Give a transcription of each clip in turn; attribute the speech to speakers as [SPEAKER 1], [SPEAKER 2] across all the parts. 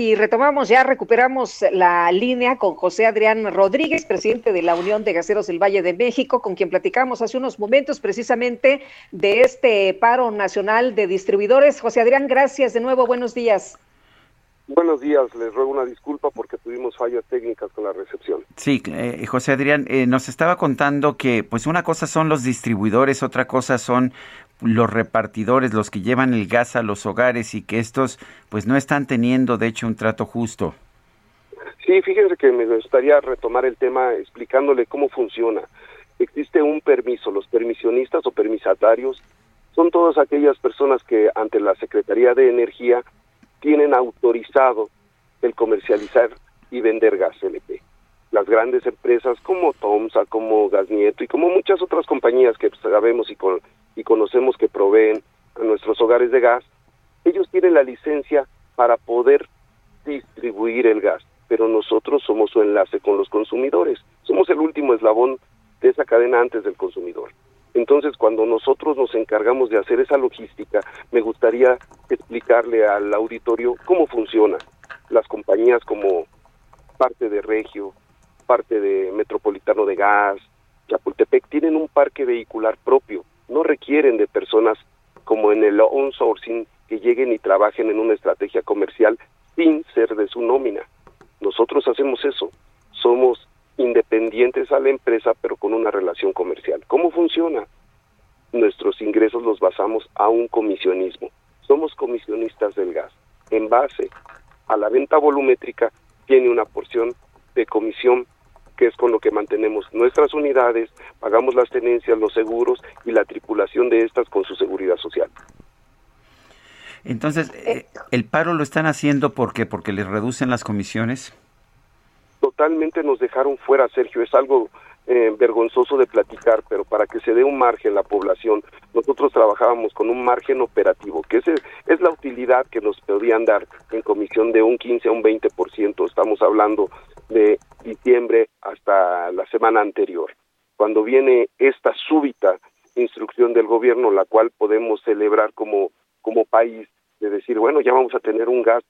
[SPEAKER 1] Y retomamos ya, recuperamos la línea con José Adrián Rodríguez, presidente de la Unión de Gaseros del Valle de México, con quien platicamos hace unos momentos precisamente de este paro nacional de distribuidores. José Adrián, gracias de nuevo, buenos días.
[SPEAKER 2] Buenos días, les ruego una disculpa porque tuvimos fallas técnicas con la recepción.
[SPEAKER 3] Sí, eh, José Adrián, eh, nos estaba contando que pues una cosa son los distribuidores, otra cosa son los repartidores, los que llevan el gas a los hogares y que estos pues no están teniendo de hecho un trato justo.
[SPEAKER 2] Sí, fíjense que me gustaría retomar el tema explicándole cómo funciona. Existe un permiso, los permisionistas o permisatarios son todas aquellas personas que ante la Secretaría de Energía tienen autorizado el comercializar y vender gas LP. Las grandes empresas como Tomsa, como Gas Nieto y como muchas otras compañías que sabemos y, y conocemos que proveen a nuestros hogares de gas, ellos tienen la licencia para poder distribuir el gas, pero nosotros somos su enlace con los consumidores, somos el último eslabón de esa cadena antes del consumidor. Entonces, cuando nosotros nos encargamos de hacer esa logística, me gustaría explicarle al auditorio cómo funciona. Las compañías como parte de Regio, parte de Metropolitano de Gas, Chapultepec, tienen un parque vehicular propio. No requieren de personas como en el on-sourcing que lleguen y trabajen en una estrategia comercial sin ser de su nómina. Nosotros hacemos eso. Somos independientes a la empresa, pero con una relación comercial. ¿Cómo funciona? Nuestros ingresos los basamos a un comisionismo. Somos comisionistas del gas. En base a la venta volumétrica, tiene una porción de comisión que es con lo que mantenemos nuestras unidades, pagamos las tenencias, los seguros y la tripulación de estas con su seguridad social.
[SPEAKER 3] Entonces, eh, ¿el paro lo están haciendo por qué? ¿Porque les reducen las comisiones?
[SPEAKER 2] totalmente nos dejaron fuera, Sergio. Es algo eh, vergonzoso de platicar, pero para que se dé un margen la población, nosotros trabajábamos con un margen operativo, que ese es la utilidad que nos podían dar en comisión de un 15 a un 20%. Estamos hablando de diciembre semana anterior. Cuando viene esta súbita instrucción del gobierno, la cual podemos celebrar como, como país, de decir, bueno, ya vamos a tener un gas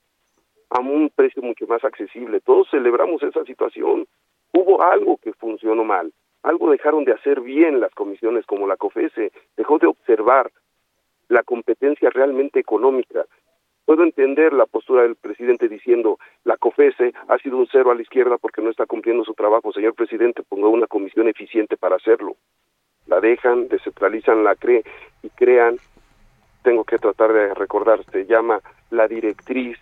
[SPEAKER 2] a un precio mucho más accesible. Todos celebramos esa situación. Hubo algo que funcionó mal, algo dejaron de hacer bien las comisiones como la COFESE, dejó de observar la competencia realmente económica. Puedo entender la postura del presidente diciendo la COFESE ha sido un cero a la izquierda porque no está cumpliendo su trabajo. Señor presidente, ponga una comisión eficiente para hacerlo. La dejan, descentralizan la CRE y crean, tengo que tratar de recordar, se llama la directriz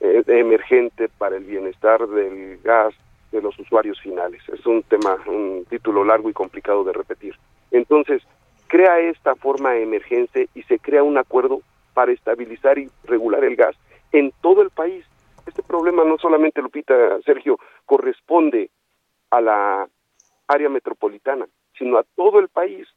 [SPEAKER 2] eh, emergente para el bienestar del gas de los usuarios finales. Es un tema, un título largo y complicado de repetir. Entonces, crea esta forma emergente y se crea un acuerdo para estabilizar y regular el gas en todo el país. Este problema no solamente, Lupita, Sergio, corresponde a la área metropolitana, sino a todo el país.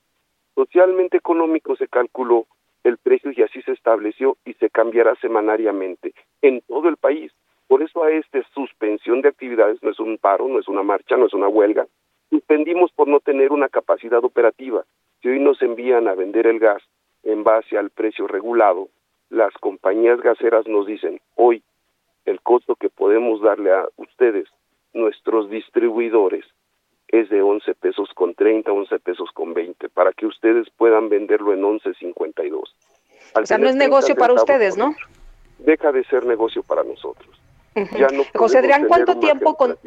[SPEAKER 2] Socialmente económico se calculó el precio y así se estableció y se cambiará semanariamente en todo el país. Por eso a esta suspensión de actividades no es un paro, no es una marcha, no es una huelga. Suspendimos por no tener una capacidad operativa. Si hoy nos envían a vender el gas en base al precio regulado, las compañías gaseras nos dicen, hoy el costo que podemos darle a ustedes, nuestros distribuidores, es de 11 pesos con 30, 11 pesos con 20, para que ustedes puedan venderlo en 11.52.
[SPEAKER 1] O sea, no es negocio para ustedes, ¿no?
[SPEAKER 2] Deja de ser negocio para nosotros.
[SPEAKER 1] José Adrián, ¿cuánto tiempo con,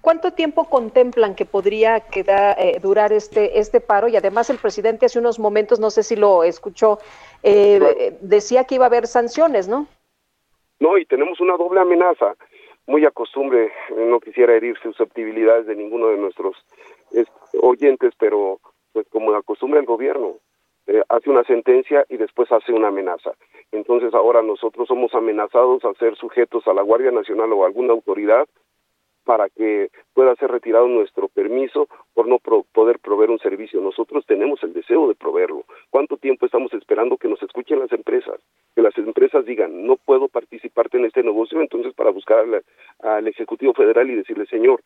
[SPEAKER 1] cuánto tiempo contemplan que podría quedar eh, durar este este paro? Y además el presidente hace unos momentos, no sé si lo escuchó, eh, decía que iba a haber sanciones, ¿no?
[SPEAKER 2] No, y tenemos una doble amenaza muy acostumbre, no quisiera herir susceptibilidades de ninguno de nuestros oyentes, pero pues como acostumbre el gobierno, eh, hace una sentencia y después hace una amenaza. Entonces ahora nosotros somos amenazados a ser sujetos a la Guardia Nacional o a alguna autoridad para que pueda ser retirado nuestro permiso por no poder proveer un servicio. Nosotros tenemos el deseo de proveerlo. ¿Cuánto tiempo estamos esperando que nos escuchen las empresas? Que las empresas digan, no puedo participarte en este negocio, entonces para buscar al Ejecutivo Federal y decirle, señor,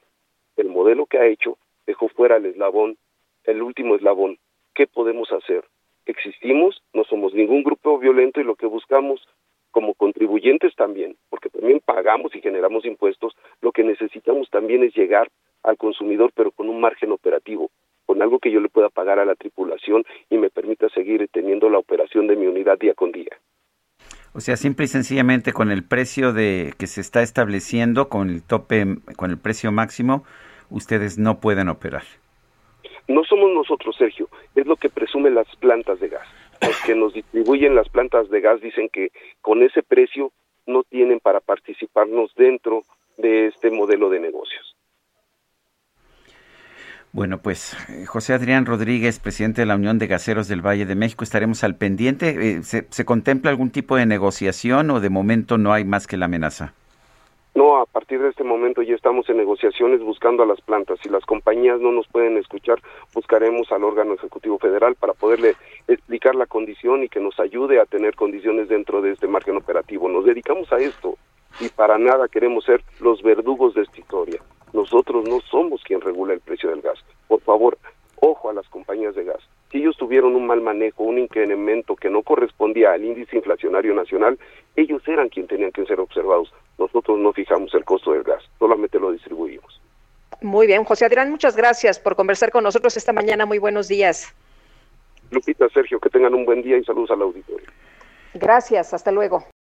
[SPEAKER 2] el modelo que ha hecho dejó fuera el eslabón, el último eslabón. ¿Qué podemos hacer? Existimos, no somos ningún grupo violento y lo que buscamos como contribuyentes también, porque también pagamos y generamos impuestos, lo que necesitamos también es llegar al consumidor, pero con un margen operativo, con algo que yo le pueda pagar a la tripulación y me permita seguir teniendo la operación de mi unidad día con día.
[SPEAKER 3] O sea, simple y sencillamente con el precio de que se está estableciendo, con el tope, con el precio máximo, ustedes no pueden operar.
[SPEAKER 2] No somos nosotros, Sergio, es lo que presumen las plantas de gas los que nos distribuyen las plantas de gas dicen que con ese precio no tienen para participarnos dentro de este modelo de negocios.
[SPEAKER 3] Bueno, pues José Adrián Rodríguez, presidente de la Unión de Gaseros del Valle de México, estaremos al pendiente. Eh, ¿Se, ¿Se, contempla algún tipo de negociación o de momento no hay más que la amenaza?
[SPEAKER 2] No, a partir de este momento ya estamos en negociaciones buscando a las plantas. Si las compañías no nos pueden escuchar, buscaremos al órgano ejecutivo federal para poderle explicar la condición y que nos ayude a tener condiciones dentro de este margen operativo. Nos dedicamos a esto y para nada queremos ser los verdugos de esta historia. Nosotros no somos quien regula el precio del gas. Por favor, ojo a las compañías de gas. Si ellos tuvieron un mal manejo, un incremento que no correspondía al índice inflacionario nacional, ellos eran quienes tenían que ser. Nosotros no fijamos el costo del gas, solamente lo distribuimos.
[SPEAKER 1] Muy bien, José Adrián, muchas gracias por conversar con nosotros esta mañana. Muy buenos días.
[SPEAKER 2] Lupita, Sergio, que tengan un buen día y saludos al auditorio.
[SPEAKER 1] Gracias, hasta luego.